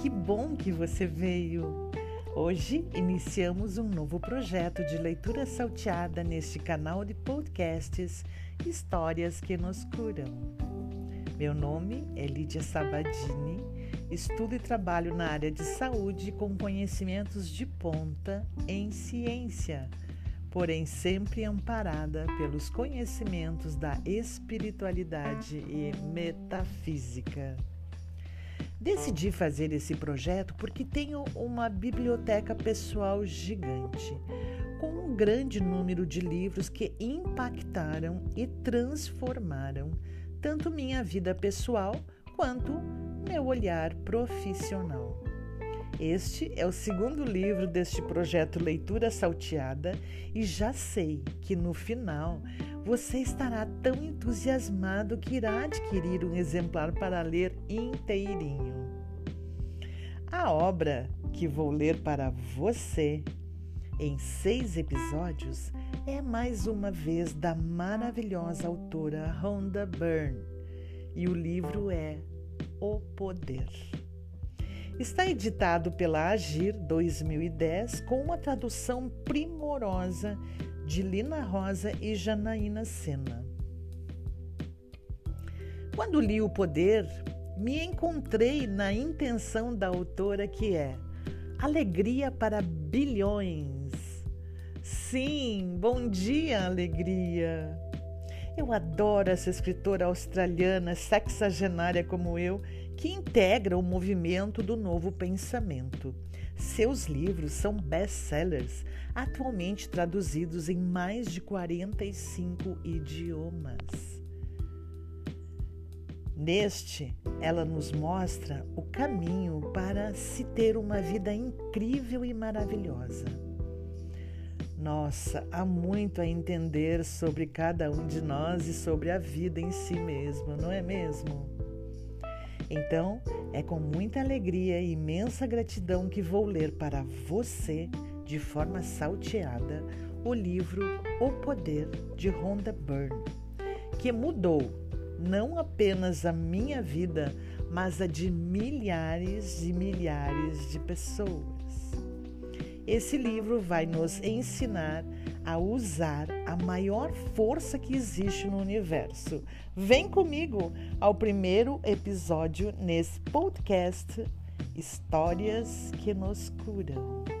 que bom que você veio! Hoje iniciamos um novo projeto de leitura salteada neste canal de podcasts Histórias que nos curam. Meu nome é Lídia Sabadini, estudo e trabalho na área de saúde com conhecimentos de ponta em ciência, porém sempre amparada pelos conhecimentos da espiritualidade e metafísica. Decidi fazer esse projeto porque tenho uma biblioteca pessoal gigante, com um grande número de livros que impactaram e transformaram tanto minha vida pessoal quanto meu olhar profissional. Este é o segundo livro deste projeto Leitura Salteada e já sei que no final você estará tão entusiasmado que irá adquirir um exemplar para ler inteirinho. A obra que vou ler para você em seis episódios é mais uma vez da maravilhosa autora Rhonda Byrne e o livro é O Poder. Está editado pela Agir 2010 com uma tradução primorosa de Lina Rosa e Janaína Sena. Quando li O Poder, me encontrei na intenção da autora que é alegria para bilhões. Sim, bom dia, alegria. Eu adoro essa escritora australiana sexagenária como eu que integra o movimento do novo pensamento. Seus livros são best-sellers, atualmente traduzidos em mais de 45 idiomas. Neste, ela nos mostra o caminho para se ter uma vida incrível e maravilhosa. Nossa, há muito a entender sobre cada um de nós e sobre a vida em si mesmo, não é mesmo? Então, é com muita alegria e imensa gratidão que vou ler para você, de forma salteada, o livro O Poder de Rhonda Byrne, que mudou não apenas a minha vida, mas a de milhares e milhares de pessoas. Esse livro vai nos ensinar a usar a maior força que existe no universo. Vem comigo ao primeiro episódio nesse podcast Histórias que nos curam.